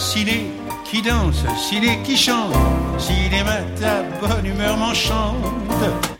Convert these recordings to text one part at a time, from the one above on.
ciné qui danse, ciné qui chante, cinéma ta bonne humeur m'enchante.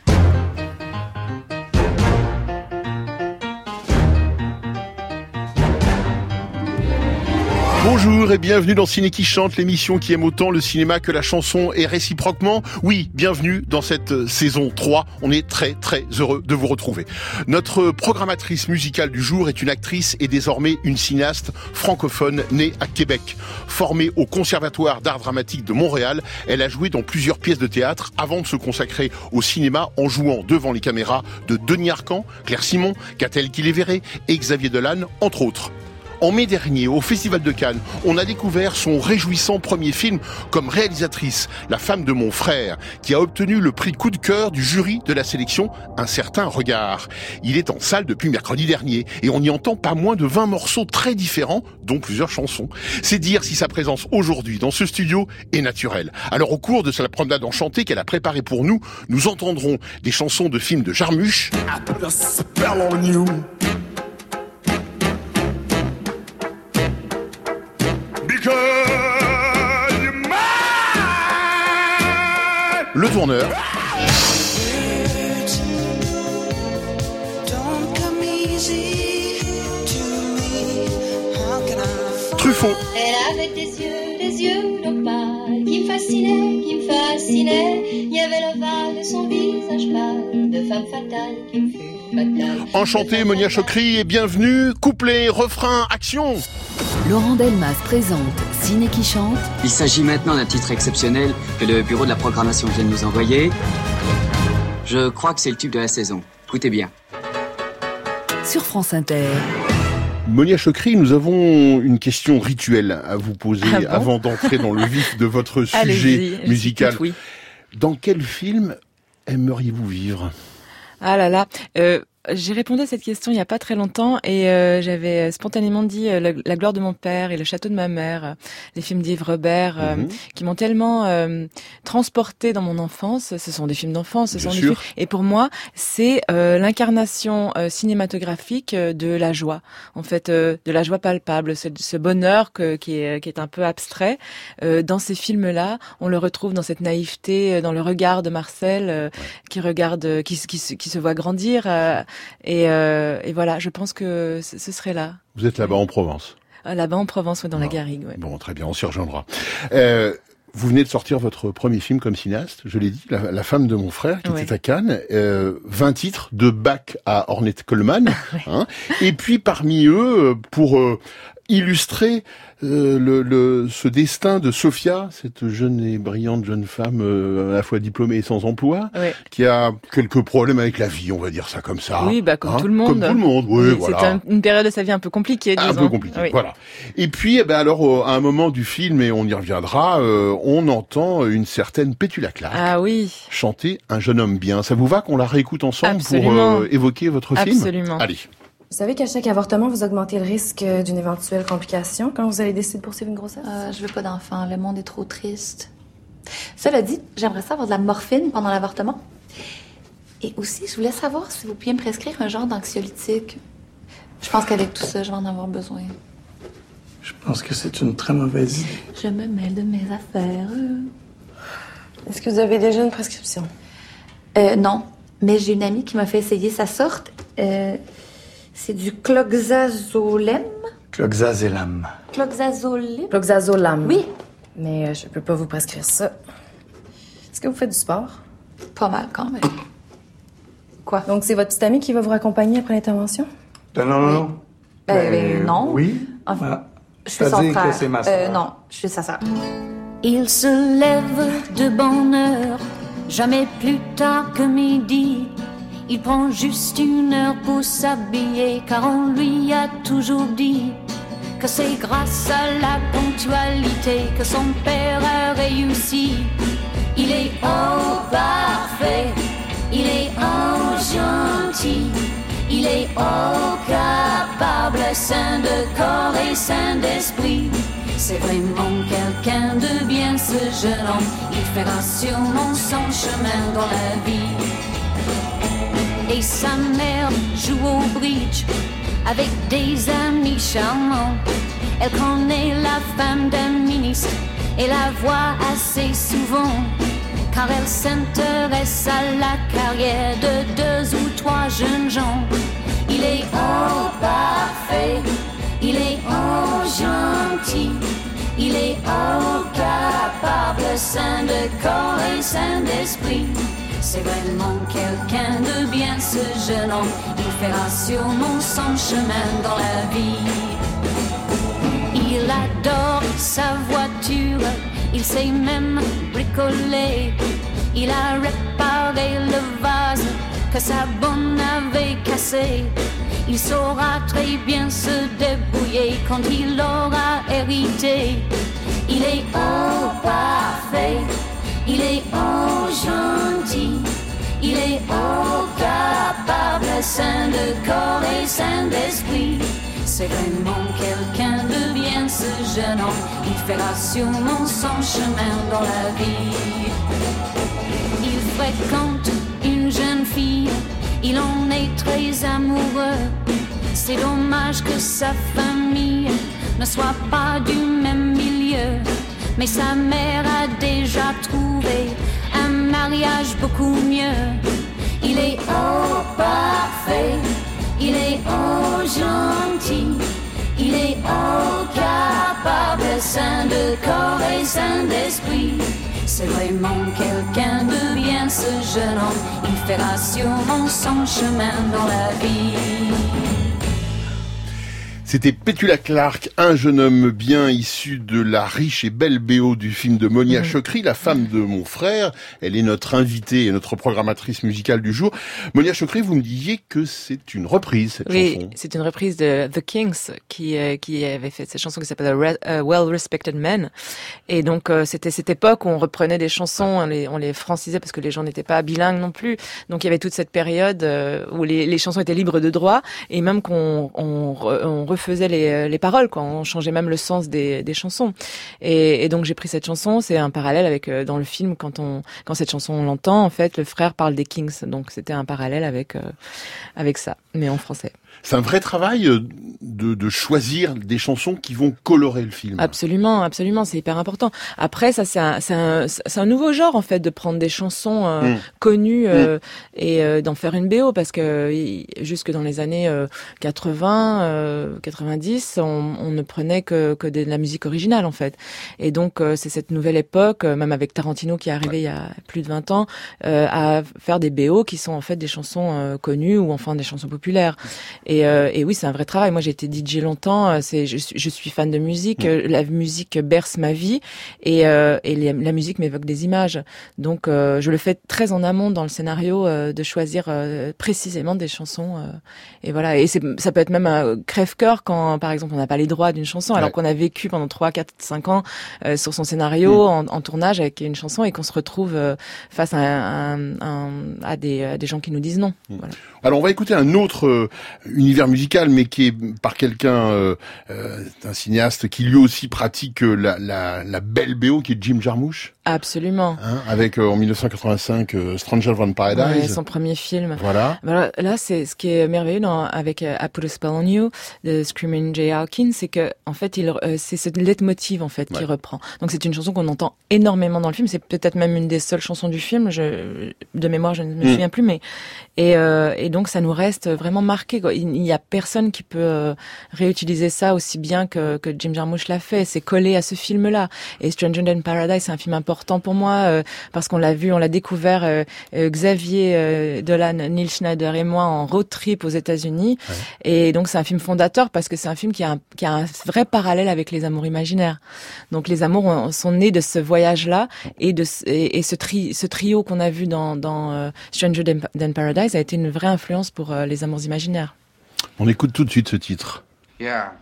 Bienvenue dans Ciné qui chante, l'émission qui aime autant le cinéma que la chanson et réciproquement. Oui, bienvenue dans cette saison 3. On est très très heureux de vous retrouver. Notre programmatrice musicale du jour est une actrice et désormais une cinéaste francophone née à Québec. Formée au Conservatoire d'art dramatique de Montréal, elle a joué dans plusieurs pièces de théâtre avant de se consacrer au cinéma en jouant devant les caméras de Denis Arcan, Claire Simon, Catel Kiléveré et Xavier Dolan, entre autres. En mai dernier, au Festival de Cannes, on a découvert son réjouissant premier film comme réalisatrice, La femme de mon frère, qui a obtenu le prix coup de cœur du jury de la sélection Un certain regard. Il est en salle depuis mercredi dernier et on y entend pas moins de 20 morceaux très différents, dont plusieurs chansons. C'est dire si sa présence aujourd'hui dans ce studio est naturelle. Alors au cours de sa promenade enchantée qu'elle a préparée pour nous, nous entendrons des chansons de films de Jarmusch. Le tourneur. Truffaut. Elle avait des yeux, des yeux qui me fascinaient. Il y avait l'ovale de son visage pâle, de femme fatale qui me fut fatale. Enchanté, Monia Chokri, et bienvenue. Couplet, refrain, action. Laurent Delmas présente Ciné qui chante Il s'agit maintenant d'un titre exceptionnel que le bureau de la programmation vient de nous envoyer. Je crois que c'est le tube de la saison. Écoutez bien. sur France Inter. Monia Chokri, nous avons une question rituelle à vous poser Ah bon avant d'entrer dans le vif de votre sujet je musical. oui. Dans quel film aimeriez-vous vivre? Ah là là, euh, j'ai répondu à cette question il n'y a pas très longtemps et euh, j'avais spontanément dit euh, la, La gloire de mon père et Le château de ma mère, euh, les films d'Yves Robert, euh, Mhm. qui m'ont tellement euh, transporté dans mon enfance. Ce sont des films d'enfance, ce Bien sont des sûr. films. Et pour moi, c'est euh, l'incarnation euh, cinématographique euh, de la joie. En fait, euh, de la joie palpable, ce, ce bonheur que, qui, est, qui est un peu abstrait. Euh, dans ces films-là, on le retrouve dans cette naïveté, euh, dans le regard de Marcel, euh, qui regarde, euh, qui, qui, se- qui se voit grandir. Et, euh, et voilà, je pense que ce, serait là, Vous êtes là-bas en Provence. Ah, là-bas en Provence, dans la. Garrigue. Ouais. Bon, très bien, on s'y rejoindra. Euh, vous venez de sortir votre premier film comme cinéaste, je l'ai dit, La, La femme de mon frère, qui Ouais. était à Cannes. Euh, 20 titres, de Bach à Ornette Coleman. hein. Et puis parmi eux, pour euh, illustrer euh, le, le- ce destin de Sophia, cette jeune et brillante jeune femme euh, à la fois diplômée et sans emploi, Ouais. qui a quelques problèmes avec la vie, on va dire ça comme ça. Oui, bah, comme hein. tout le monde. Comme tout le monde, oui, Oui, voilà. Un- une période de sa vie un peu compliquée, Un disons. peu compliqué, Oui. voilà. Et puis, eh ben alors, euh, à un moment du film, et on y reviendra, euh, on entend une certaine Pétula Clark Ah oui, chanter Un jeune homme bien. Ça vous va qu'on la réécoute ensemble Absolument. pour euh, évoquer votre film? Absolument. Allez. Vous savez qu'à chaque avortement, vous augmentez le risque euh, d'une éventuelle complication quand vous allez décider de poursuivre une grossesse? Euh, je veux pas d'enfant, le monde est trop triste. Cela dit, j'aimerais ça avoir de la morphine pendant l'avortement. Et aussi, je voulais savoir si vous pouviez me prescrire un genre d'anxiolytique. Je pense qu'avec tout ça, je vais en avoir besoin. Je pense que c'est une très mauvaise idée. Je me mêle de mes affaires. Est-ce que vous avez déjà une prescription? Euh, non, mais j'ai une amie qui m'a fait essayer sa sorte. Euh, c'est du cloxazolem? Cloxazelam. Cloxazolem? Proxazolam. Oui, Mais euh, je peux pas vous prescrire ça. Est-ce que vous faites du sport? pas mal quand même. Quoi? Donc, c'est votre petite amie qui va vous raccompagner après l'intervention? Non, non, non, non. Ben, ben, non. Oui. Enfin, Voilà. Je suis son frère. que c'est ma Euh, sœur. non, je suis sa sœur. Il se lève de bonne heure, jamais plus tard que midi. Il prend juste une heure pour s'habiller, car on lui a toujours dit que c'est grâce à la ponctualité que son père a réussi. Il est oh parfait, il est oh gentil, il est oh capable, sain de corps et sain d'esprit. C'est vraiment quelqu'un de bien ce jeune homme, il fera sûrement son chemin dans la vie. Et sa mère joue au bridge avec des amis charmants. Elle connaît la femme d'un pianiste et la voit assez souvent car elle s'intéresse à la carrière de deux ou trois jeunes gens. Il est oh parfait, il est oh gentil, il est oh capable, saint de corps et saint d'esprit. C'est vraiment quelqu'un de bien ce jeune homme, il fera sûrement son chemin dans la vie. Il adore sa voiture, il sait même bricoler. Il a réparé le vase que sa bonne avait cassé. Il saura très bien se débrouiller quand il aura hérité. Il est oh parfait, il est oh gentil, il est oh capable, saint de corps et saint d'esprit. C'est vraiment quelqu'un de bien ce jeune homme, il fera sûrement son chemin dans la vie. Il fréquente une jeune fille, il en est très amoureux. C'est dommage que sa famille ne soit pas du même milieu. Mais sa mère a déjà trouvé un mariage beaucoup mieux. Il est oh parfait, il est oh gentil, il est oh capable, saint de corps et saint d'esprit. C'est vraiment quelqu'un de bien ce jeune homme, il fera sûrement son chemin dans la vie. C'était Petula Clark, un jeune homme bien issu de la riche et belle BO du film de Monia Mhm. Chokri, la femme de mon frère. Elle est notre invitée et notre programmatrice musicale du jour. Monia Chokri, vous me disiez que c'est une reprise, cette Oui, chanson. c'est une reprise de The Kings qui euh, qui avait fait cette chanson qui s'appelle Re- euh, Well Respected Men. Et donc euh, c'était cette époque où on reprenait des chansons, on les, on les francisait parce que les gens n'étaient pas bilingues non plus. Donc il y avait toute cette période euh, où les, les chansons étaient libres de droit et même qu'on on, on refaisait les, euh, les paroles, quoi. On changeait même le sens des, des chansons. Et, donc j'ai pris cette chanson, c'est un parallèle avec euh, dans le film quand on quand cette chanson on l'entend, en fait le frère parle des Kings. Donc c'était un parallèle avec euh, avec ça, mais en français. C'est un vrai travail euh, de, de choisir des chansons qui vont colorer le film. Absolument, absolument, c'est hyper important. Après, ça, c'est un, un, un nouveau genre en fait de prendre des chansons euh, Mm. connues euh, et euh, d'en faire une BO parce que jusque dans les années euh, 80, euh, 90, on, on ne prenait que, que de la musique originale en fait. Et donc euh, c'est cette nouvelle époque, euh, même avec Tarantino qui est arrivé il y a plus de 20 ans, euh, à faire des BO qui sont en fait des chansons euh, connues ou enfin des chansons populaires. Et, euh, et oui, c'est un vrai travail. Moi, j'ai été DJ longtemps. euh, C'est, je, suis- je suis fan de musique. euh, La musique berce ma vie et, euh, et les- la musique m'évoque des images. Donc, euh, je le fais très en amont dans le scénario euh, de choisir euh, précisément des chansons. euh, et voilà. Et c'est, ça peut être même un crève-cœur quand, par exemple, on n'a pas les droits d'une chanson, alors qu'on a vécu pendant 3, 4, 5 ans euh, sur son scénario en, en tournage avec une chanson et qu'on se retrouve euh, face à, un- un- à, des, à des gens qui nous disent non. Voilà. Alors on va écouter un autre euh, univers musical, mais qui est par quelqu'un, euh, euh, un cinéaste qui lui aussi pratique euh, la, la, la belle BO, qui est Jim Jarmusch, Absolument. hein, avec euh, en 1985 euh, Stranger Than Ouais, Paradise. son premier film. Voilà. Voilà, là, c'est ce qui est merveilleux dans, avec euh, I Put a Spell on You de Screaming Jay Hawkins, c'est que en fait, il, euh, c'est ce leitmotiv en fait qui Ouais. reprend. Donc c'est une chanson qu'on entend énormément dans le film. C'est peut-être même une des seules chansons du film. Je, de mémoire, je ne me Mm. souviens plus, mais et, euh, et donc ça nous reste vraiment marqué. quoi. Il n'y a personne qui peut euh, réutiliser ça aussi bien que, que Jim Jarmusch l'a fait. C'est collé à ce film-là. Et Stranger Than Paradise, c'est un film important pour moi euh, parce qu'on l'a vu, on l'a découvert. euh, euh, Xavier euh, Dolan, Neil Schneider et moi en road trip aux États-Unis. Et donc c'est un film fondateur parce que c'est un film qui a, un, qui a un vrai parallèle avec les amours imaginaires. Donc les amours ont- sont nés de ce voyage-là et de ce- et, et ce, tri, ce trio qu'on a vu dans, dans euh, Stranger Than Paradise a été une vraie influence pour euh, les amours imaginaires. On écoute tout de suite ce titre. Yeah.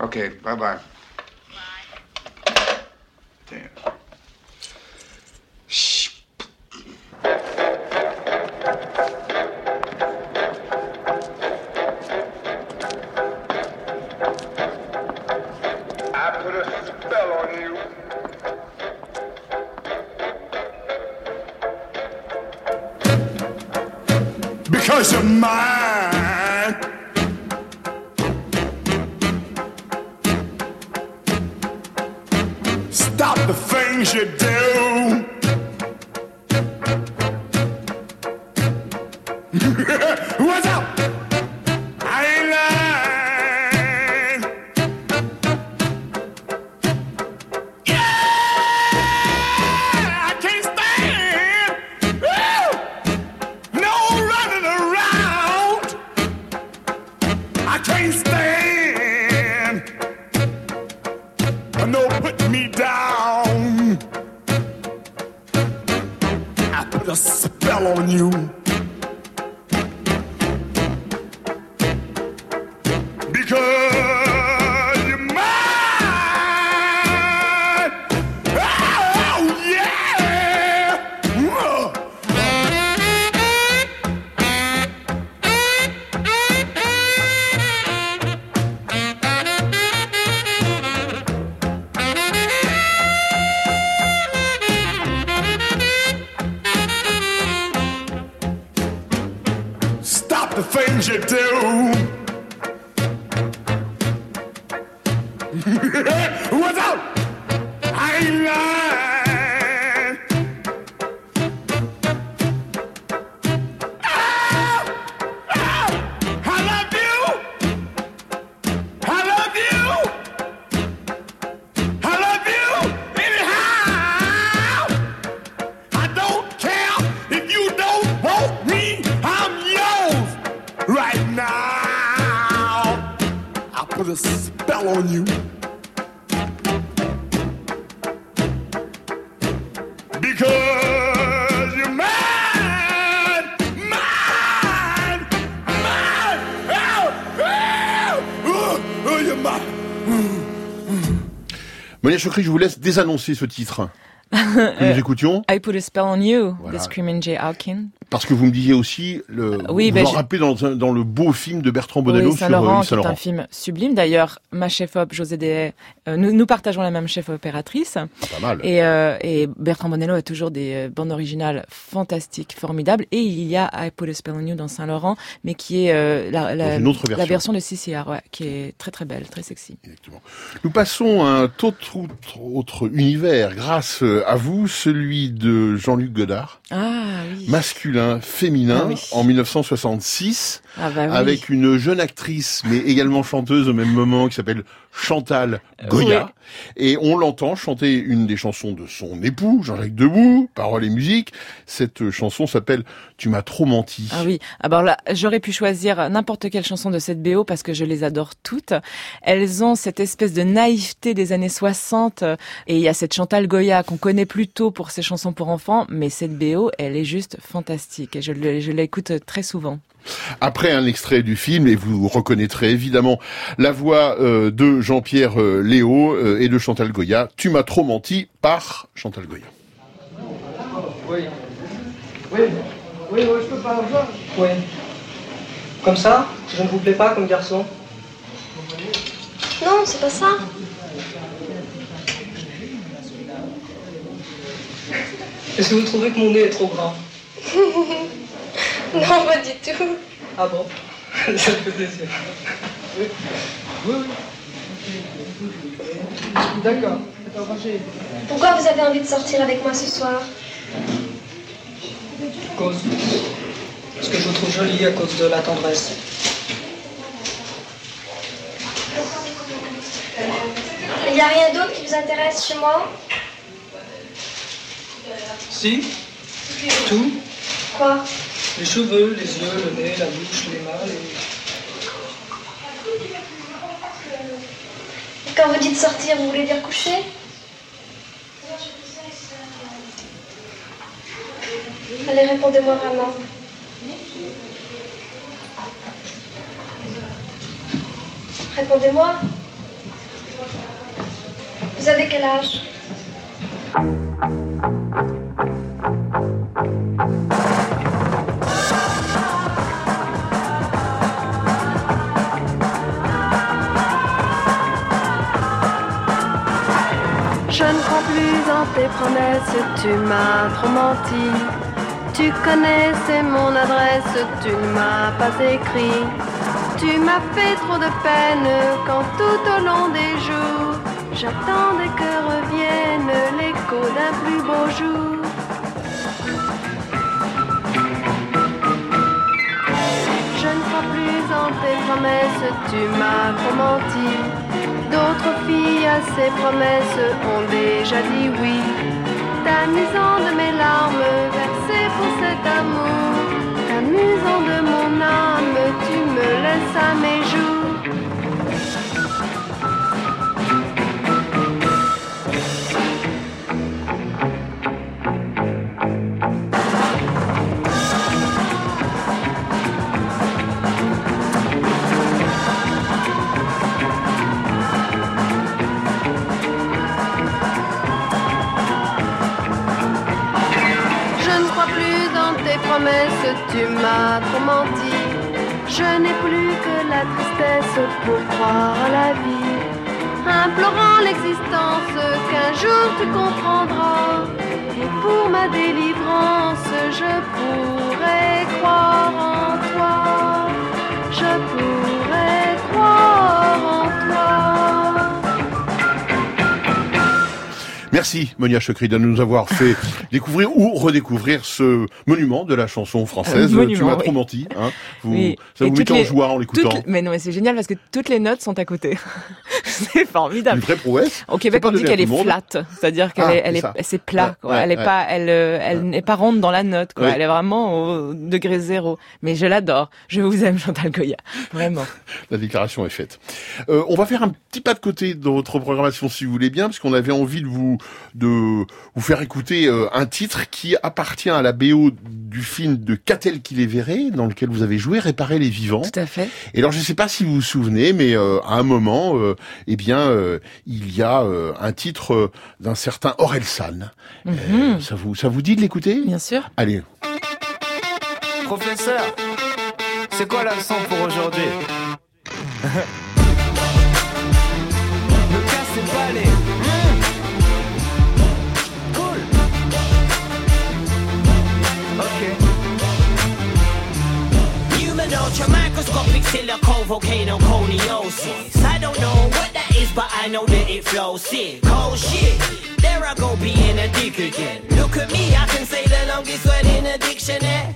Okay, bye bye. Damn. Shh. 我操，哎呀。Chokri, je vous laisse désannoncer ce titre que nous écoutions. I Put a Spell on You Voilà. de Screaming Jay Hawkins. Parce que vous me disiez aussi, le, Oui, vous ben, vous en je- rappelez dans, le beau film de Bertrand Bonello Oui, sur Saint-Laurent, euh, qui est Saint-Laurent. un film sublime. D'ailleurs, ma chef-op, José Dehaye, euh, nous, nous partageons la même chef opératrice. Pas mal. Et, euh, et Bertrand Bonello a toujours des euh, bandes originales fantastiques, formidables. Et il y a I Put a Spell on You dans Saint-Laurent, mais qui est euh, la, version. de CCR, ouais, qui est très très belle, très sexy. Nous passons à un autre, autre, autre univers grâce euh, à vous, celui de Jean-Luc Godard, Ah oui. masculin, féminin, Ah oui. en 1966, Ah bah oui. avec une jeune actrice, mais également chanteuse au même moment, qui s'appelle Chantal Goya. Et on l'entend chanter une des chansons de son époux, Jean-Jacques Debout, paroles et musique. Cette euh, chanson s'appelle Tu m'as trop menti. Ah oui, alors là, j'aurais pu choisir n'importe quelle chanson de cette BO parce que je les adore toutes. Elles ont cette espèce de naïveté des années 60 euh, et il y a cette Chantal Goya qu'on connaît plutôt pour ses chansons pour enfants, mais cette BO, elle est juste fantastique et je l'écoute très souvent. Après un extrait du film, et vous reconnaîtrez évidemment la voix euh, de Jean-Pierre euh, Léo euh, et de Chantal Goya, Tu m'as trop menti par Chantal Goya. Oui. Oui. Oui, oui, je peux pas avoir. Oui. Comme ça Je ne vous plais pas comme garçon Non, c'est pas ça. Est-ce que vous trouvez que mon nez est trop grand? non, pas du tout. Ah bon? Ça me fait plaisir. Oui. Oui, oui. D'accord. Pourquoi vous avez envie de sortir avec moi ce soir? Cause. Parce que je vous trouve jolie à cause de la tendresse. Il n'y a rien d'autre qui vous intéresse chez moi? Si Tout Quoi? Les cheveux, les yeux, le nez, la bouche, les mains, les... Et Quand vous dites sortir, vous voulez dire coucher? Allez, répondez-moi vraiment. Répondez-moi. Vous avez quel âge? Tes promesses, tu m'as trop. Tu connaissais mon adresse, tu ne m'as pas écrit. Tu m'as fait trop de peine quand tout au long des jours, j'attendais que revienne un plus beau jour. Je ne crois plus en tes promesses, tu m'as trop menti. D'autres filles à ces promesses ont déjà dit oui. T'amusant de mes larmes versées pour cet amour, t'amusant de mon âme, tu me laisses à mes jours. Tu m'as trop menti. Je n'ai plus que la tristesse pour croire à la vie. Implorant l'existence qu'un jour tu comprendras. Et pour ma délivrance, je pourrais Merci Monia Chokri de nous avoir fait découvrir ou redécouvrir ce monument de la chanson française. Un monument, tu m'as oui. trop menti. Hein. Vous, Oui. Ça vous mettait en les- joie en l'écoutant. Mais non, mais c'est génial parce que toutes les notes sont à côté. c'est formidable. Une vraie prouesse. Au Québec, on dit qu'elle est tout le monde. flat, c'est-à-dire qu'elle Ah, est, elle est, c'est plat, Ouais, quoi. ouais, elle est ouais. pas, elle, euh, elle n'est pas ronde dans la note, quoi. Elle est vraiment au degré zéro. Mais je l'adore. Je vous aime, Chantal Goya. Vraiment. La déclaration est faite. Euh, on va faire un petit pas de côté dans votre programmation si vous voulez bien, parce qu'on avait envie de vous de vous faire écouter euh, un titre qui appartient à la BO du film de Catel qui les verrait, dans lequel vous avez joué Réparer les vivants. Tout à fait. Et alors je ne sais pas si vous vous souvenez, mais euh, à un moment, euh, eh bien, euh, il y a euh, un titre euh, d'un certain Orelsan. Mhm. Ça vous ça vous dit de l'écouter? Bien sûr. Allez. Professeur, c'est quoi la leçon pour aujourd'hui? Human ultra microscopic silicone volcano coniosis. I don't know what that is, but I know that it flows sick. Cold shit. There I go being a dick again. Look at me, I can say the longest word in a dictionary.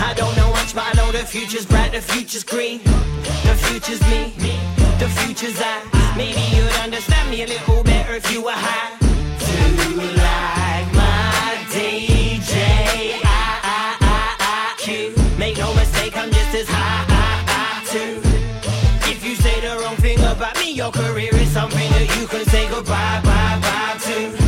I don't know much, but I know the future's bright, the future's green. The future's me, the future's I. Maybe you'd understand me a little better if you were high. To like my I, Make no mistake, I'm just as high, I, I, too. If you say the wrong thing about me, your career is something that you can say goodbye, bye, bye to.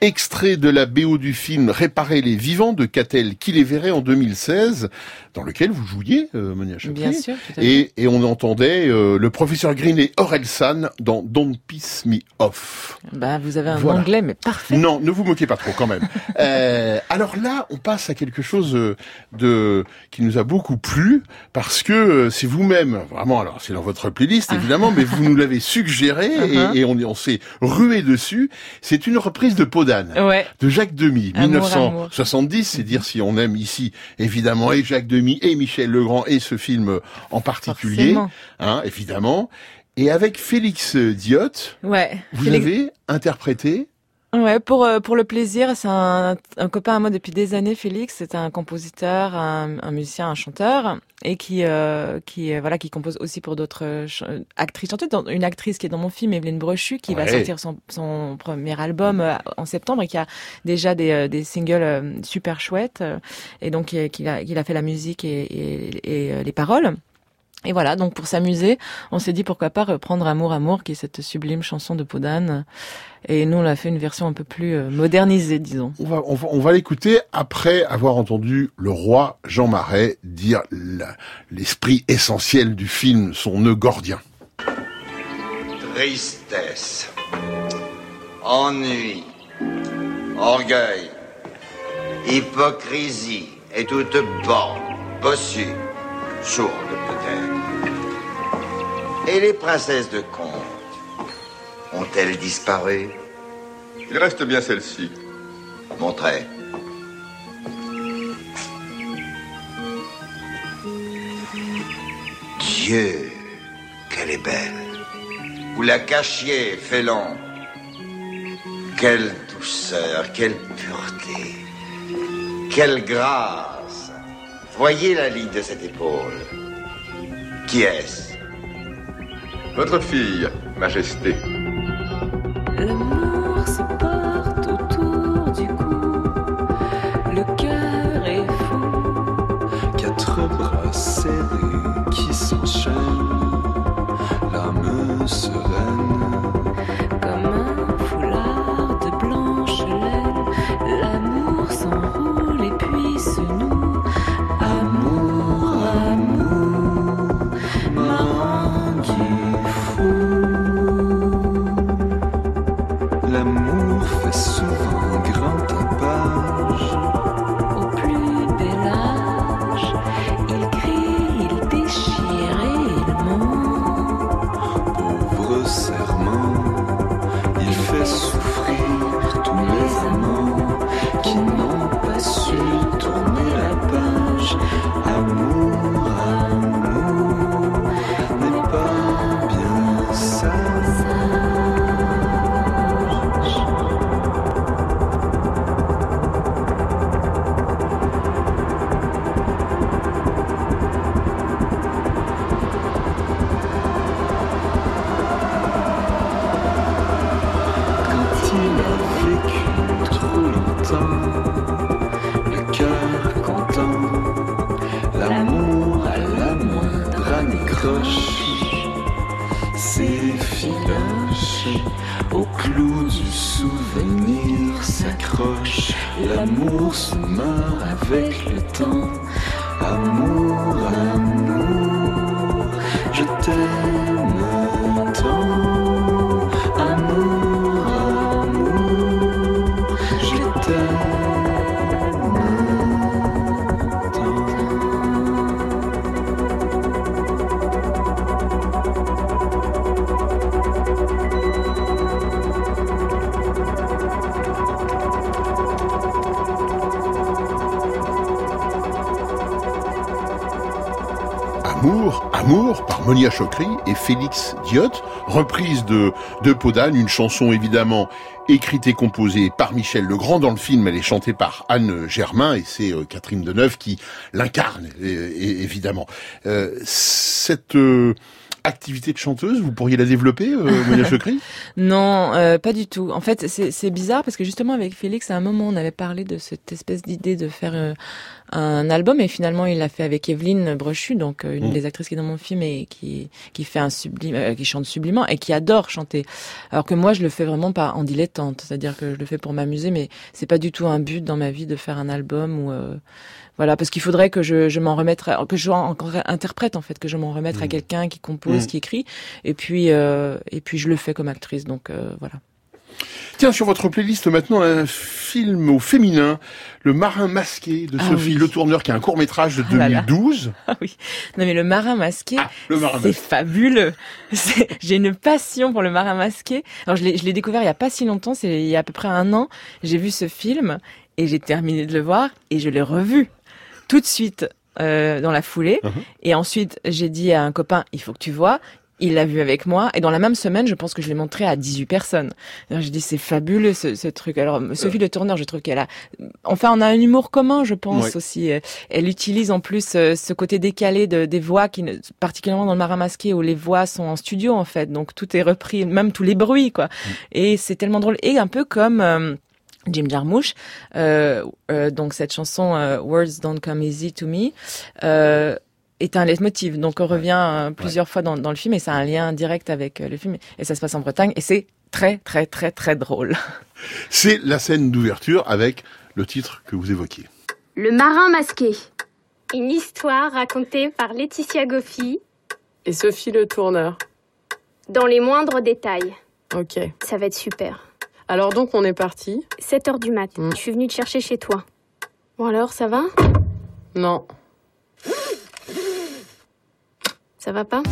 extrêmement Extrait de la BO du film Réparer les vivants de Catel qui les verrait en 2016, dans lequel vous jouiez, euh, Monia. Bien sûr. Et, et on entendait euh, le professeur Green et Orelsan dans Don't Piss Me Off. Bah, vous avez un Voilà. anglais, mais parfait. Non, ne vous moquez pas trop quand même. Euh, alors là, on passe à quelque chose euh, de qui nous a beaucoup plu parce que euh, c'est vous-même, vraiment. Alors c'est dans votre playlist évidemment, mais vous nous l'avez suggéré Ah. Uh-huh. et, et on, on s'est rué dessus. C'est une reprise de Peau d'âne Ouais. de Jacques Demy, Amour, 1970. C'est dire si on aime ici évidemment et Jacques Demy et Michel Legrand et ce film en particulier, Forcément. hein, évidemment. Et avec Félix Diot, Ouais. vous Félix- avez interprété Ouais, pour euh, pour le plaisir, c'est un, un copain à moi depuis des années, Félix. C'est un compositeur, un, un musicien, un chanteur, et qui euh, qui euh, voilà qui compose aussi pour d'autres euh, actrices chanteuses. Une actrice qui est dans mon film, Evelyne Brochu, qui va sortir son son premier album euh, en septembre et qui a déjà des des singles euh, super chouettes. et donc euh, qu'il a qu'il a fait la musique et et, et, les paroles. Et voilà, donc pour s'amuser, on s'est dit pourquoi pas reprendre Amour Amour, qui est cette sublime chanson de Podane. Et nous, on a fait une version un peu plus euh, modernisée, disons. On va, on va, on va l'écouter après avoir entendu le roi Jean Marais dire la- l'esprit essentiel du film, son nœud gordien. Tristesse, ennui, orgueil, hypocrisie et toute borne, bossue, sourde peut-être. Et les princesses de conte ont-elles disparu? Il reste bien celle-ci. Montrez. Dieu, qu'elle est belle. Vous la cachiez, félon. Quelle douceur, quelle pureté, quelle grâce. Voyez la ligne de cette épaule. Qui est-ce? Votre fille, Majesté. L'amour se meurt avec le temps. Amour, amour, je t'aime Monia Chokri et Félix Diot, reprise de, de Podane, une chanson évidemment écrite et composée par Michel Legrand. Dans le film, elle est chantée par Anne Germain et c'est euh, Catherine Deneuve qui l'incarne, évidemment. Euh, cette euh, activité de chanteuse, vous pourriez la développer, euh, Monia Chokri? Non, euh, pas du tout. En fait, c'est bizarre parce que justement avec Félix, à un moment, on avait parlé de cette espèce d'idée de faire euh, un album et finalement, il l'a fait avec Evelyne Brochu, donc euh, une Mm. des actrices qui est dans mon film et qui qui fait un sublime, euh, qui chante sublimement et qui adore chanter. Alors que moi, je le fais vraiment pas en dilettante, c'est-à-dire que je le fais pour m'amuser, mais c'est pas du tout un but dans ma vie de faire un album ou euh, voilà, parce qu'il faudrait que je, je m'en remette, à- que je sois encore interprète en fait, que je m'en remette à quelqu'un qui compose, Mm. qui écrit, et puis euh, et puis je le fais comme actrice, donc euh, voilà. Tiens, sur votre playlist maintenant, un film au féminin, Le Marin Masqué de Ah Sophie oui. Le Tourneur, qui est un court-métrage de Oh là là. 2012. Ah oui. Non mais le marin masqué, marin c'est fabuleux. J'ai une passion pour le marin masqué. Alors je l'ai je l'ai découvert il y a pas si longtemps, c'est il y a à peu près un an. J'ai vu ce film et j'ai terminé de le voir et je l'ai revu tout de suite euh, dans la foulée. Uh-huh. Et ensuite j'ai dit à un copain, il faut que tu vois. Il l'a vu avec moi et dans la même semaine, je pense que je l'ai montré à 18 personnes. J'ai dit c'est fabuleux ce, ce truc. Alors Sophie Le Tourneur, je trouve qu'elle a, enfin on a un humour commun, je pense Ouais. aussi. Euh, Elle utilise en plus euh, ce côté décalé de, des voix qui, ne- particulièrement dans le Marin masqué où les voix sont en studio en fait, donc tout est repris, même tous les bruits quoi. Et c'est tellement drôle et un peu comme euh, Jim Jarmusch, euh, euh, donc cette chanson euh, Words Don't Come Easy to Me. Euh, est un leitmotiv. Donc on revient plusieurs fois dans, dans le film et ça a un lien direct avec le film. Et ça se passe en Bretagne et c'est très très très très drôle. C'est la scène d'ouverture avec le titre que vous évoquiez. Le marin masqué. Une histoire racontée par Laetitia Goffi Et Sophie le tourneur. dans les moindres détails. Ok. Ça va être super. Alors donc on est parti 7 heures du mat. Je suis venue te chercher chez toi. Bon alors, ça va? Non. Ça va pas?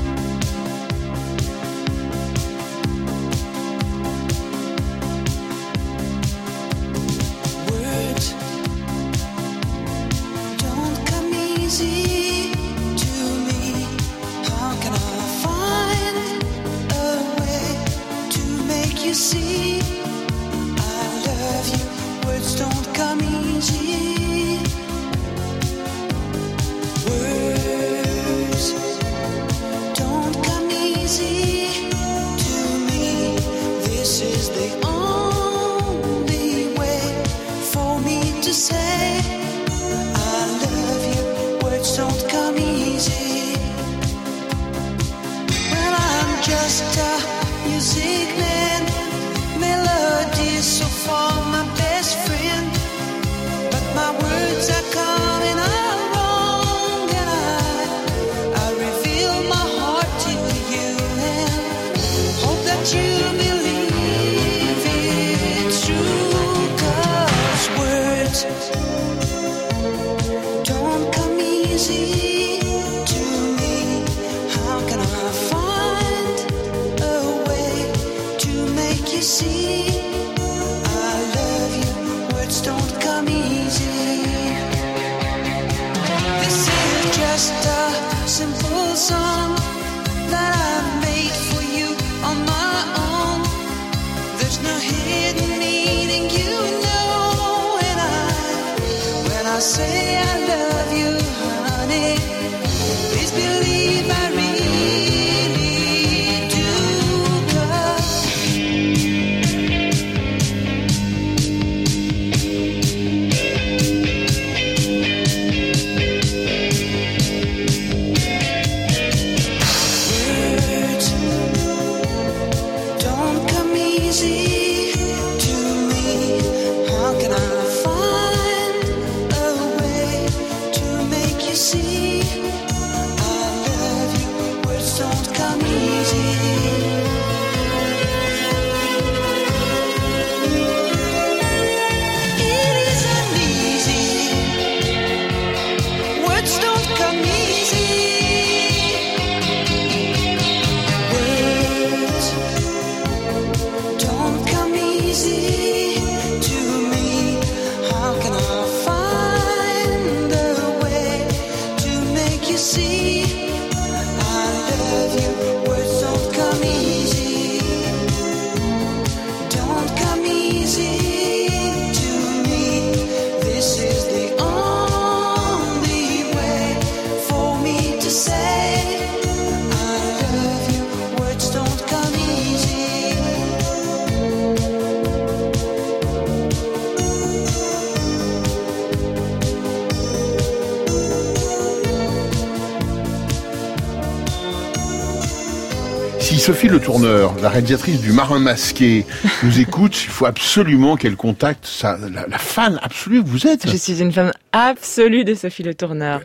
La réalisatrice du Marin Masqué, nous écoute, il faut absolument qu'elle contacte sa, la, la fan absolue que vous êtes. Je suis une fan absolue de Sophie Le Tourneur.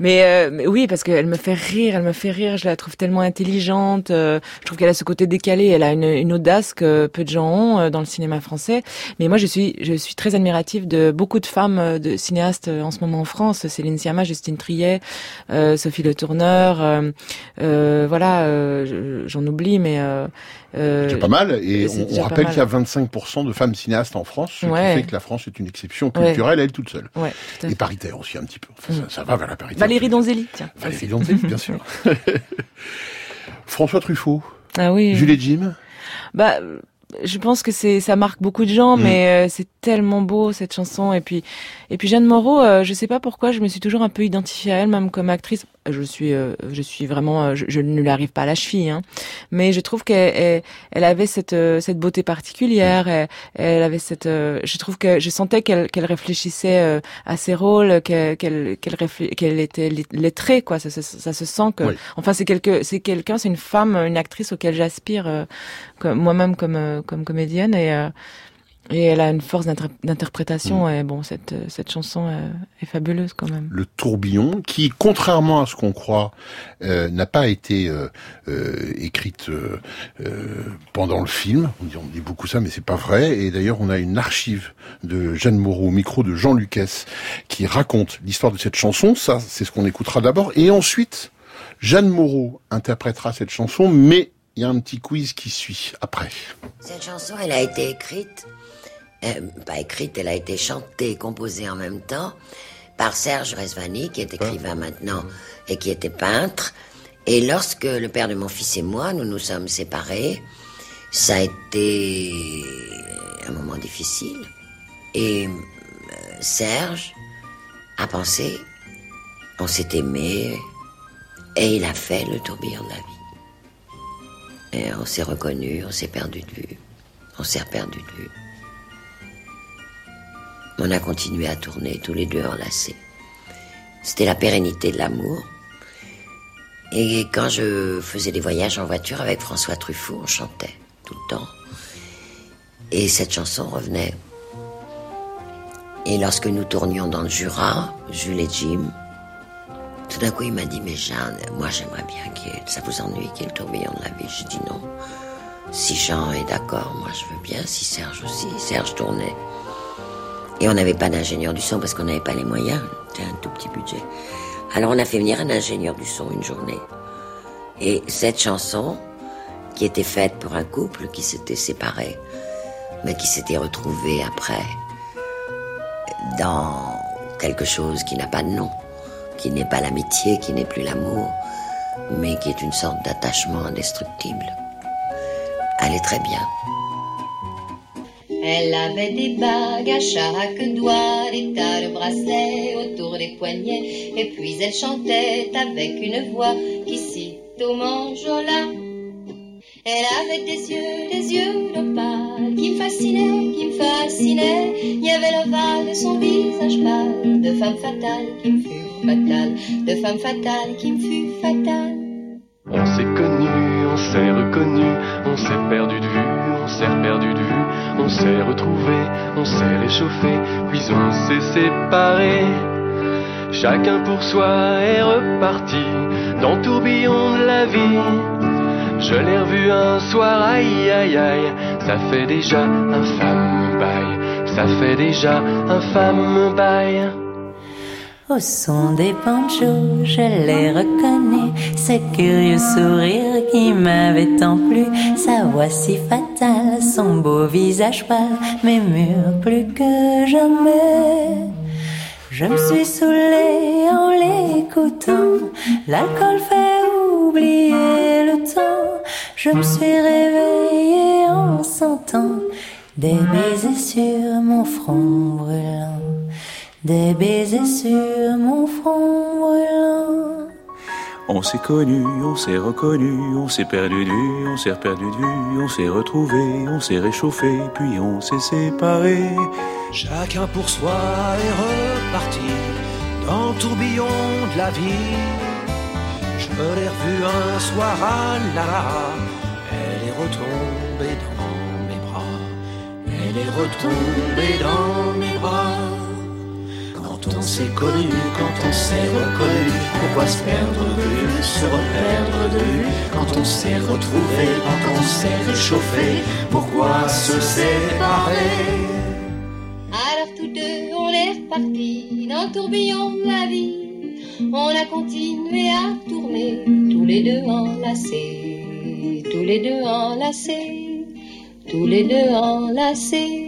Mais, euh, mais oui, parce qu'elle me fait rire, elle me fait rire. Je la trouve tellement intelligente. euh, je trouve qu'elle a ce côté décalé. Elle a une, une audace que peu de gens ont euh, dans le cinéma français. Mais moi, je suis, je suis très admirative de beaucoup de femmes euh, de cinéastes euh, en ce moment en France. Céline Sciamma, Justine Triet, euh, Sophie Le Tourneur. euh, euh, voilà, euh, je- j'en oublie, mais euh, euh, C'est pas mal. Et on, on rappelle qu'il y a 25% de femmes cinéastes en France, ce Ouais. qui fait que la France est une exception Ouais. culturelle, elle toute seule. Ouais, tout Et paritaire aussi un petit peu. Enfin, ça, ça va vers la parité. Valérie Donzelli, tiens. Valérie Donzelli, bien sûr. François Truffaut. Ah oui. Julie Jim. Bah, je pense que c'est ça marque beaucoup de gens, Mm. mais euh, c'est tellement beau cette chanson. Et puis, et puis Jeanne Moreau, euh, je sais pas pourquoi, je me suis toujours un peu identifiée à elle, même comme actrice. Je suis, euh, je suis vraiment, euh, je, je ne lui arrive pas à la cheville. Hein. Mais je trouve qu'elle elle, elle avait cette, euh, cette beauté particulière. Elle, elle avait cette, euh, je trouve que je sentais qu'elle qu'elle réfléchissait euh, à ses rôles, qu'elle qu'elle qu'elle qu'elle était lettrée, quoi. Ça, ça, ça se sent que, Oui. enfin, c'est quelque, c'est quelqu'un, c'est une femme, une actrice auquel j'aspire, euh, moi-même comme euh, comme comédienne et. Et elle a une force d'inter- d'interprétation et bon cette cette chanson euh, est fabuleuse quand même. le tourbillon, qui, contrairement à ce qu'on croit, euh, n'a pas été euh, euh, écrite euh, euh, pendant le film. On dit, on dit beaucoup ça, mais c'est pas vrai. Et d'ailleurs, on a une archive de Jeanne Moreau au micro de Jean Lucas qui raconte l'histoire de cette chanson. Ça, c'est ce qu'on écoutera d'abord. Et ensuite, Jeanne Moreau interprétera cette chanson, mais il y a un petit quiz qui suit après. Cette chanson, elle a été écrite, euh, pas écrite, elle a été chantée, composée en même temps par Serge Resvani, qui est écrivain maintenant et qui était peintre. Et lorsque le père de mon fils et moi, nous nous sommes séparés, ça a été un moment difficile. Et euh, Serge a pensé, on s'est aimé, et il a fait le tourbillon de la vie. Et on s'est reconnu, on s'est perdu de vue. On s'est perdu de vue. On a continué à tourner tous les deux enlacés. C'était la pérennité de l'amour. Et quand je faisais des voyages en voiture avec François Truffaut, on chantait tout le temps. Et cette chanson revenait. Et lorsque nous tournions dans le Jura, Jules et Jim, tout d'un coup il m'a dit Mais Jeanne, moi j'aimerais bien ait- ça vous ennuie qu'il y ait le tourbillon de la vie. Je dis non. Si Jean est d'accord, moi je veux bien. Si Serge aussi, Serge tournait. Et on n'avait pas d'ingénieur du son parce qu'on n'avait pas les moyens. C'était un tout petit budget. Alors on a fait venir un ingénieur du son une journée. Et cette chanson, qui était faite pour un couple qui s'était séparé, mais qui s'était retrouvé après dans quelque chose qui n'a pas de nom, qui n'est pas l'amitié, qui n'est plus l'amour, mais qui est une sorte d'attachement indestructible. Est très bien. Elle avait des bagues à chaque doigt, des tas de bracelets autour des poignets, et puis elle chantait avec une voix qui cite au manjola. Elle avait des yeux, des yeux d'opale qui me fascinaient, qui me fascinaient. Il y avait l'ovale de son visage pâle, de femme fatale qui me fut fatale, de femme fatale qui me fut fatale. On s'est connus, on s'est reconnus, on s'est perdu de vue, on s'est perdu de on s'est retrouvés, on s'est réchauffé, puis on s'est séparés. Chacun pour soi est reparti dans le tourbillon de la vie. Je l'ai revu un soir, aïe aïe aïe, ça fait déjà un femme bail, ça fait déjà un femme bail. Au son des banjos, je l'ai reconnu, ce curieux sourire qui m'avait tant plu, sa voix si fatale, son beau visage pâle, m'émure plus que jamais. Je me suis saoulée en l'écoutant, l'alcool fait oublier le temps. Je me suis réveillée en sentant des baisers sur mon front brûlant. Des baisers sur mon front brûlant. On s'est connus, on s'est reconnus, on s'est perdu de vue, on s'est perdu de vue, on s'est retrouvés, on s'est réchauffé, puis on s'est séparés. Chacun pour soi est reparti dans le tourbillon de la vie. Je l'ai revue un soir à la elle est retombée dans mes bras. Elle est retombée dans mes bras. Quand on s'est connu, quand on s'est reconnu, pourquoi se perdre de vue, se reperdre de vue Quand on s'est retrouvé, quand on s'est réchauffé, pourquoi se séparer? Alors tous deux, on est repartis dans tourbillon de la vie. On a continué à tourner, tous les deux enlacés, tous les deux enlacés, tous les deux enlacés.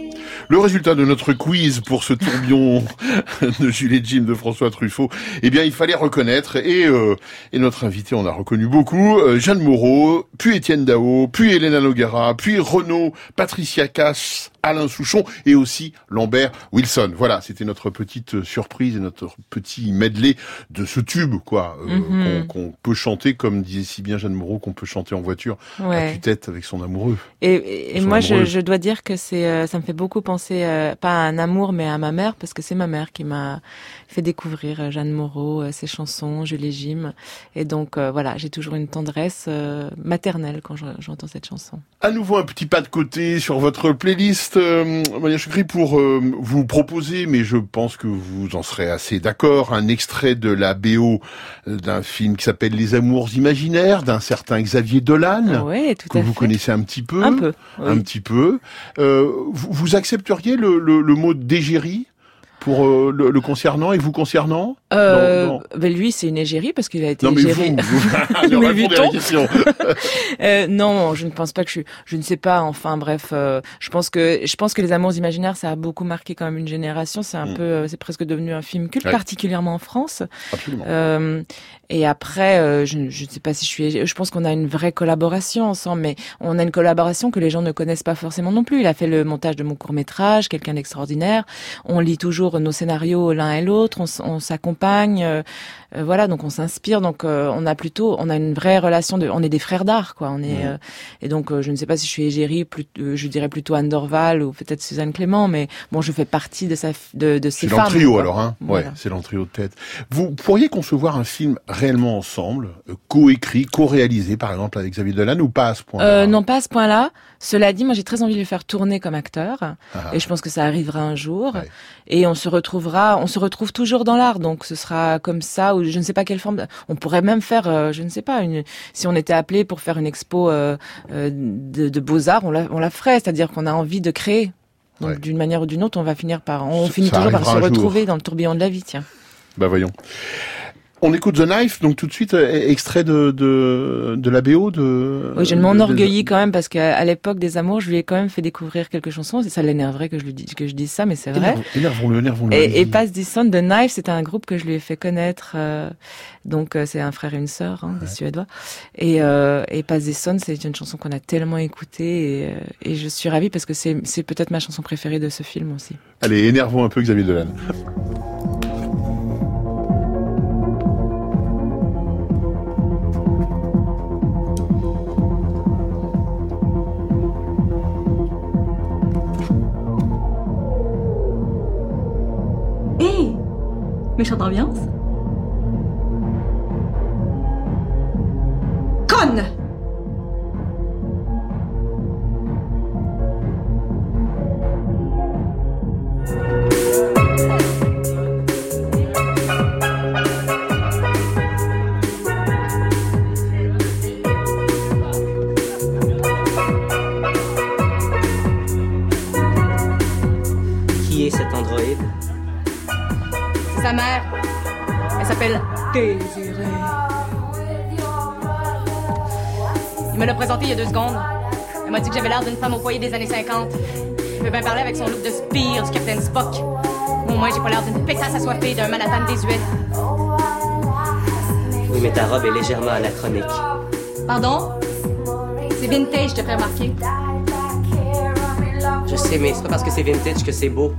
Le résultat de notre quiz pour ce tourbillon de Jules Jim de François Truffaut, eh bien, il fallait reconnaître, et, euh, et notre invité en a reconnu beaucoup, euh, Jeanne Moreau, puis Étienne Dao, puis Hélène Nogara, puis Renaud, Patricia Cass, Alain Souchon et aussi Lambert Wilson. Voilà, c'était notre petite surprise et notre petit medley de ce tube, quoi, euh, Mhm. qu'on peut chanter, comme disait si bien Jeanne Moreau, qu'on peut chanter en voiture à Ouais. tue-tête avec son amoureux. Et, et- moi, je, je dois dire que c'est, euh, ça me fait beaucoup penser, euh, pas à un amour, mais à ma mère, parce que c'est ma mère qui m'a fait découvrir euh, Jeanne Moreau, euh, ses chansons, Julie Jim. Et donc, euh, voilà, j'ai toujours une tendresse euh, maternelle quand je- j'entends cette chanson. À nouveau un petit pas de côté sur votre playlist, euh, Maria Chukri, pour vous proposer, mais je pense que vous en serez assez d'accord, un extrait de la BO d'un film qui s'appelle Les Amours imaginaires d'un certain Xavier Dolan, Ouais, tout que à vous fait. connaissez un petit peu, Un peu, un petit peu. Vous, vous accepteriez le, le, le mot d'égérie? Pour euh, le, le concernant et vous concernant? Euh, Non, non. ben lui, c'est une égérie parce qu'il a été Non, mais vous, vous- question. Euh, non, je ne pense pas que je suis. Je ne sais pas. Enfin, bref, euh, je pense que je pense que les Amours imaginaires, ça a beaucoup marqué quand même une génération. C'est un Mm. peu, c'est presque devenu un film culte, Ouais. particulièrement en France. Absolument. Et après, je, je ne sais pas si je suis. Je pense qu'on a une vraie collaboration ensemble, mais on a une collaboration que les gens ne connaissent pas forcément non plus. Il a fait le montage de mon court métrage, quelqu'un d'extraordinaire. On lit toujours nos scénarios l'un et l'autre. On, s'accompagne. euh, euh, voilà, donc on s'inspire. Donc euh, on a plutôt, on a une vraie relation de. On est des frères d'art, quoi. On est. et donc je ne sais pas si je suis égérie, plus, je dirais plutôt Anne Dorval ou peut-être Suzanne Clément, mais bon, je fais partie de sa, de, de ces C'est femmes. l'entrio quoi. alors, hein Voilà. Ouais, c'est l'entrio de tête. Vous pourriez concevoir un film réellement ensemble, co-écrit, co-réalisé, par exemple, avec Xavier Dolan, ou pas à ce point Euh, non, pas à ce point-là. Cela dit, moi, j'ai très envie de le faire tourner comme acteur, Ah. et je pense que ça arrivera un jour. Et on se retrouvera, on se retrouve toujours dans l'art, donc ce sera comme ça, ou je ne sais pas quelle forme. On pourrait même faire, euh, je ne sais pas, une, si on était appelé pour faire une expo euh, euh, de, de beaux arts, on la, on la ferait, c'est-à-dire qu'on a envie de créer. Donc d'une manière ou d'une autre, on va finir par, on Ça- finit toujours par se jour. retrouver dans le tourbillon de la vie, tiens. Bah voyons. On écoute The Knife, donc tout de suite, euh, extrait de, de, de la BO de... Oui, je m'enorgueillis quand même parce qu'à l'époque des amours, je lui ai quand même fait découvrir quelques chansons. Et ça l'énerverait que je lui dise que je dise ça, mais c'est vrai. Énervons-le, énervons-le. Et, et. Pass the Sun, The Knife, c'est un groupe que je lui ai fait connaître. euh, donc euh, c'est un frère et une sœur, hein, des Suédois. Et, euh, et Pass c'est une chanson qu'on a tellement écoutée et, euh, et je suis ravie parce que c'est c'est peut-être ma chanson préférée de ce film aussi. Allez, énervons un peu Xavier Dolan. des années 50. Il veut bien parler avec son look de spire du Capitaine Spock. Au moins, j'ai pas l'air d'une pétasse assoiffée d'un Manhattan désuet. Oui, mais ta robe est légèrement anachronique. Pardon? C'est vintage, je te fais remarquer. Je sais, mais c'est pas parce que c'est vintage que c'est beau.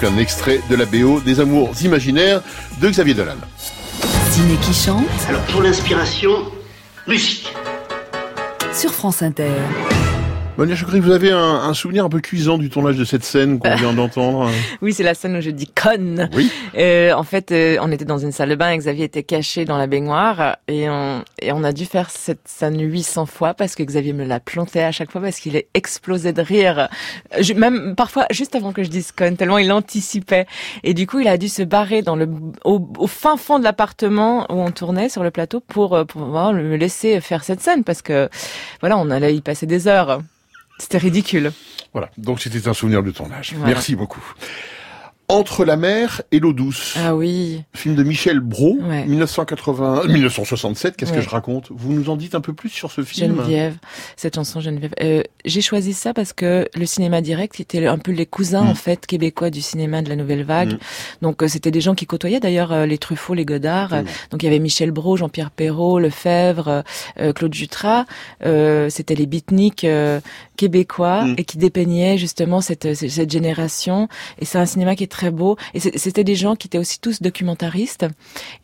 Donc un extrait de la BO des Amours imaginaires de Xavier Dolan. Ciné qui chante Alors pour l'inspiration, musique. sur France Inter. Monia Chokri, vous avez un, un souvenir un peu cuisant du tournage de cette scène qu'on vient d'entendre Oui, c'est la scène où je dis conne. Oui. Euh, en fait, euh, on était dans une salle de bain et Xavier était caché dans la baignoire et on, et on a dû faire cette scène 800 fois parce que Xavier me l'a planté à chaque fois parce qu'il est explosé de rire. Je- même parfois juste avant que je dise conne, tellement il anticipait. Et du coup, il a dû se barrer dans le, au, au fin fond de l'appartement où on tournait sur le plateau pour, euh, pour vraiment me laisser faire cette scène parce que voilà, on allait y passer des heures. C'était ridicule. Voilà, donc c'était un souvenir de tournage. Voilà. Merci beaucoup. Entre la mer et l'eau douce. Ah oui. Film de Michel Brault, Ouais. 1980, 1967. Qu'est-ce que je raconte? Vous nous en dites un peu plus sur ce film? Geneviève, cette chanson Geneviève. Euh, j'ai choisi ça parce que le cinéma direct était un peu les cousins Mm. en fait québécois du cinéma de la nouvelle vague. Mm. Donc euh, c'était des gens qui côtoyaient d'ailleurs euh, les Truffaut, les Godard. Euh, Donc il y avait Michel Brault, Jean-Pierre Perrault, Lefebvre, Claude Jutras. C'était les beatniks québécois Mm. et qui dépeignaient justement cette cette cette génération. Et c'est un cinéma qui est très beau. Et c'était des gens qui étaient aussi tous documentaristes.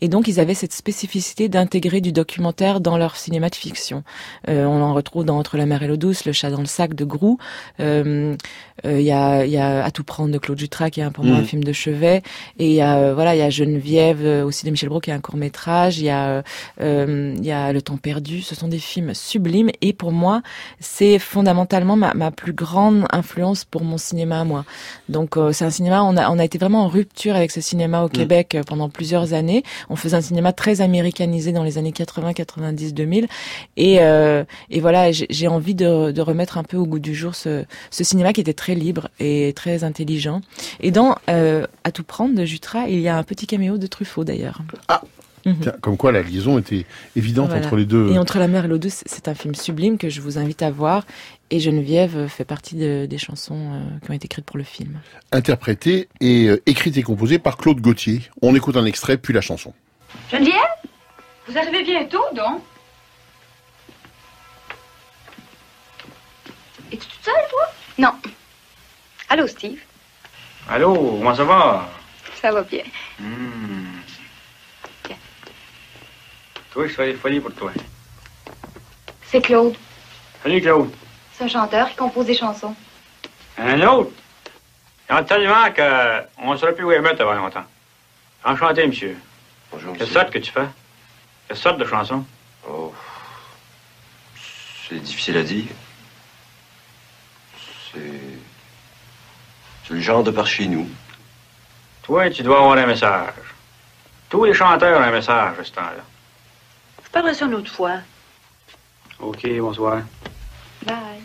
Et donc, ils avaient cette spécificité d'intégrer du documentaire dans leur cinéma de fiction. Euh, on en retrouve dans Entre la mer et l'eau douce, Le chat dans le sac de Grou. Euh, euh, Il y, a, il y a À tout prendre de Claude Jutras, qui est un- pour moi un Mhm. film de chevet. Et il y a, euh, voilà, il y a Geneviève, euh, aussi de Michel Brault, qui est un court métrage. Il y a, euh, il y a Le temps perdu. Ce sont des films sublimes. Et pour moi, c'est fondamentalement ma, ma plus grande influence pour mon cinéma à moi. Donc euh, c'est un cinéma, on a, on a été vraiment en rupture avec ce cinéma au Québec euh, pendant plusieurs années. On faisait un cinéma très américanisé dans les années 80, 90, 2000. Et, euh, et voilà, j'ai j'ai envie de, de remettre un peu au goût du jour ce, ce cinéma qui était très libre et très intelligent. Et dans euh, À tout prendre de Jutras, il y a un petit caméo de Truffaut d'ailleurs. Ah Tiens, Comme quoi la liaison était évidente Voilà. entre les deux. Et Entre la mer et l'eau douce, c'est un film sublime que je vous invite à voir. Et Geneviève fait partie de- des chansons euh, qui ont été écrites pour le film. Interprété et euh, écrit et composé par Claude Gauthier. On écoute un extrait puis la chanson. Geneviève Vous arrivez bientôt, donc? Es-tu toute seule, toi? Non. Allô, Steve? Allô, comment ça va? Ça va bien. Hmm. Toi, je des folies pour toi. C'est Claude. Salut, Claude. C'est un chanteur qui compose des chansons. Un autre? Il y en a tellement qu'on ne saurait plus où les mettre avant longtemps. Enchanté, monsieur. Bonjour, Quelle sorte que tu fais? Quelle sorte de chanson? Oh. C'est difficile à dire. C'est. C'est le genre de par chez nous. Toi, tu dois avoir un message. Tous les chanteurs ont un message à ce temps-là. Je parlerai ça une autre fois. OK, bonsoir. Bye.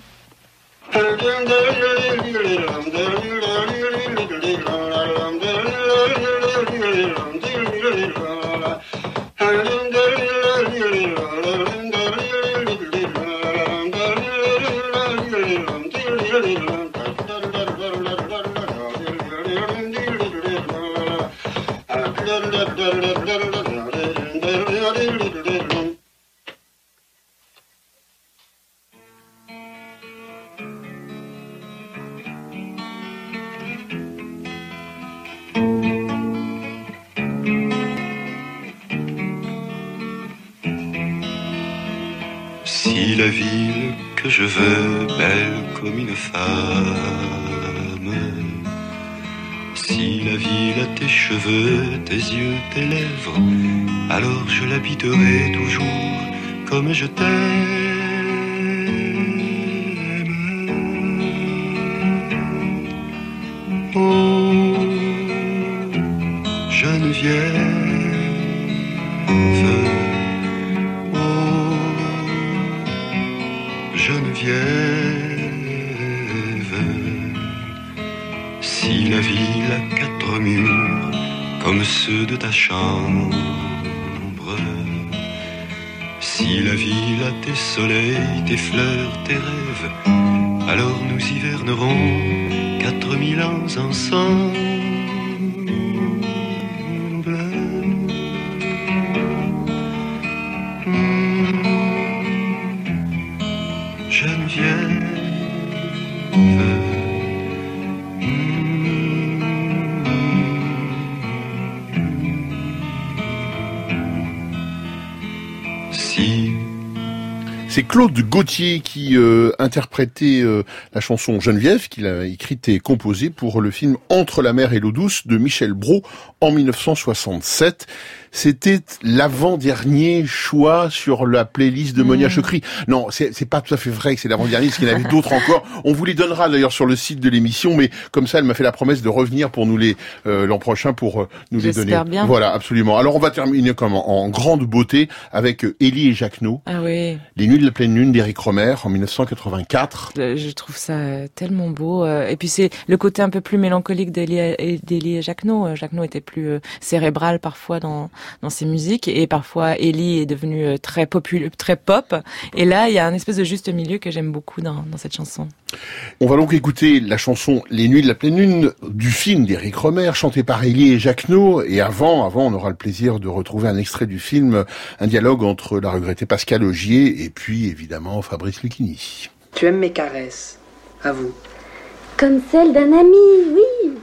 Comme je t'aime. A tes fleurs, tes rêves, alors nous hivernerons quatre mille ans ensemble. Geneviève, Claude Gauthier qui euh, interprétait euh, la chanson Geneviève qu'il a écrite et composée pour le film Entre la mer et l'eau douce de Michel Brault en 1967. C'était l'avant-dernier choix sur la playlist de Monia Mm. Chokri. Non, c'est pas tout à fait vrai que c'est l'avant-dernier, parce qu'il y en avait d'autres encore. On vous les donnera d'ailleurs sur le site de l'émission, mais comme ça, elle m'a fait la promesse de revenir pour nous les euh, l'an prochain pour euh, nous les donner. Bien. Voilà, absolument. Alors on va terminer comme en, en grande beauté avec euh, Élie et Jacquenot. Ah oui. Les Nuits de la pleine lune d'Éric Romer en 1984. Euh, Je trouve ça tellement beau. euh, Et puis c'est le côté un peu plus mélancolique d'Elie et Jacquenot. Jacquenot était plus cérébral parfois dans dans ses musiques et parfois Elie est devenue euh, très très pop. Et là, il y a un espèce de juste milieu que j'aime beaucoup dans dans cette chanson. On va donc écouter la chanson Les Nuits de la pleine lune du film d'Éric Romer, chantée par Élie et Jacquenot. Et avant, avant, on aura le plaisir de retrouver un extrait du film, un dialogue entre la regrettée Pascal Augier et puis évidemment Fabrice Lucchini. Tu aimes mes caresses, à vous. Comme celle d'un ami, oui.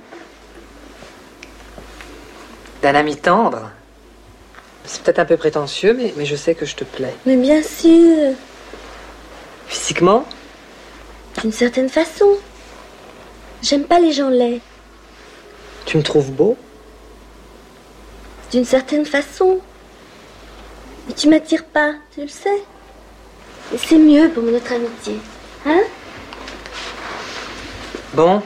D'un ami tendre. C'est peut-être un peu prétentieux, mais, mais je sais que je te plais. Mais bien sûr, Physiquement, d'une certaine façon. J'aime pas les gens laids. tu me trouves beau? D'une certaine façon. Mais tu m'attires pas, tu le sais. Et c'est mieux pour notre amitié. Hein? Bon,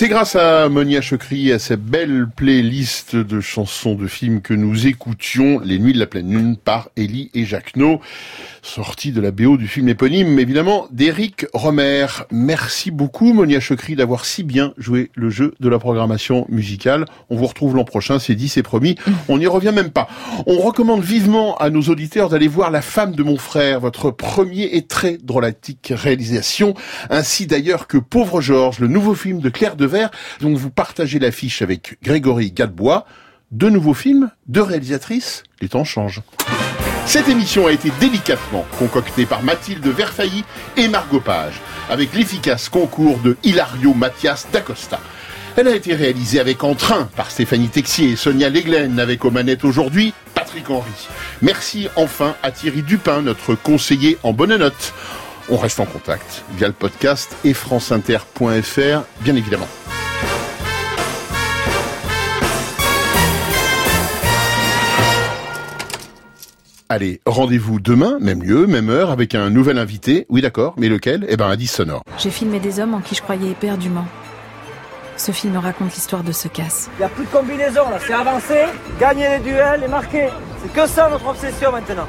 C'est grâce à Monia Chokri et à sa belle playlist de chansons de films que nous écoutions Les Nuits de la Pleine Lune par Elie et Jacquenot, sortie de la BO du film éponyme, évidemment, d'Éric Romer. Merci beaucoup Monia Chokri d'avoir si bien joué le jeu de la programmation musicale. On vous retrouve l'an prochain, c'est dit, c'est promis. On n'y revient même pas. On recommande vivement à nos auditeurs d'aller voir La femme de mon frère, votre premier et très drôlatique réalisation, ainsi d'ailleurs que Pauvre Georges, le nouveau film de Claire Devers, dont vous partagez l'affiche avec Grégory Gadebois. Deux nouveaux films, deux réalisatrices, les temps changent. Cette émission a été délicatement concoctée par Mathilde Verfailly et Margot Page, avec l'efficace concours de Hilario Mathias d'Acosta. Elle a été réalisée avec entrain par Stéphanie Texier et Sonia Leglen, avec aux manettes aujourd'hui Patrick Henry. Merci enfin à Thierry Dupin, notre conseiller en bonne note. On reste en contact via le podcast et franceinter.fr, bien évidemment. Allez, rendez-vous demain, même lieu, même heure, avec un nouvel invité. Oui, d'accord, mais lequel? Eh ben, un disque sonore. J'ai filmé des hommes en qui je croyais éperdument. Ce film raconte l'histoire de ce casse. Il n'y a plus de combinaison là, c'est avancer, gagner les duels et marquer. C'est que ça notre obsession maintenant.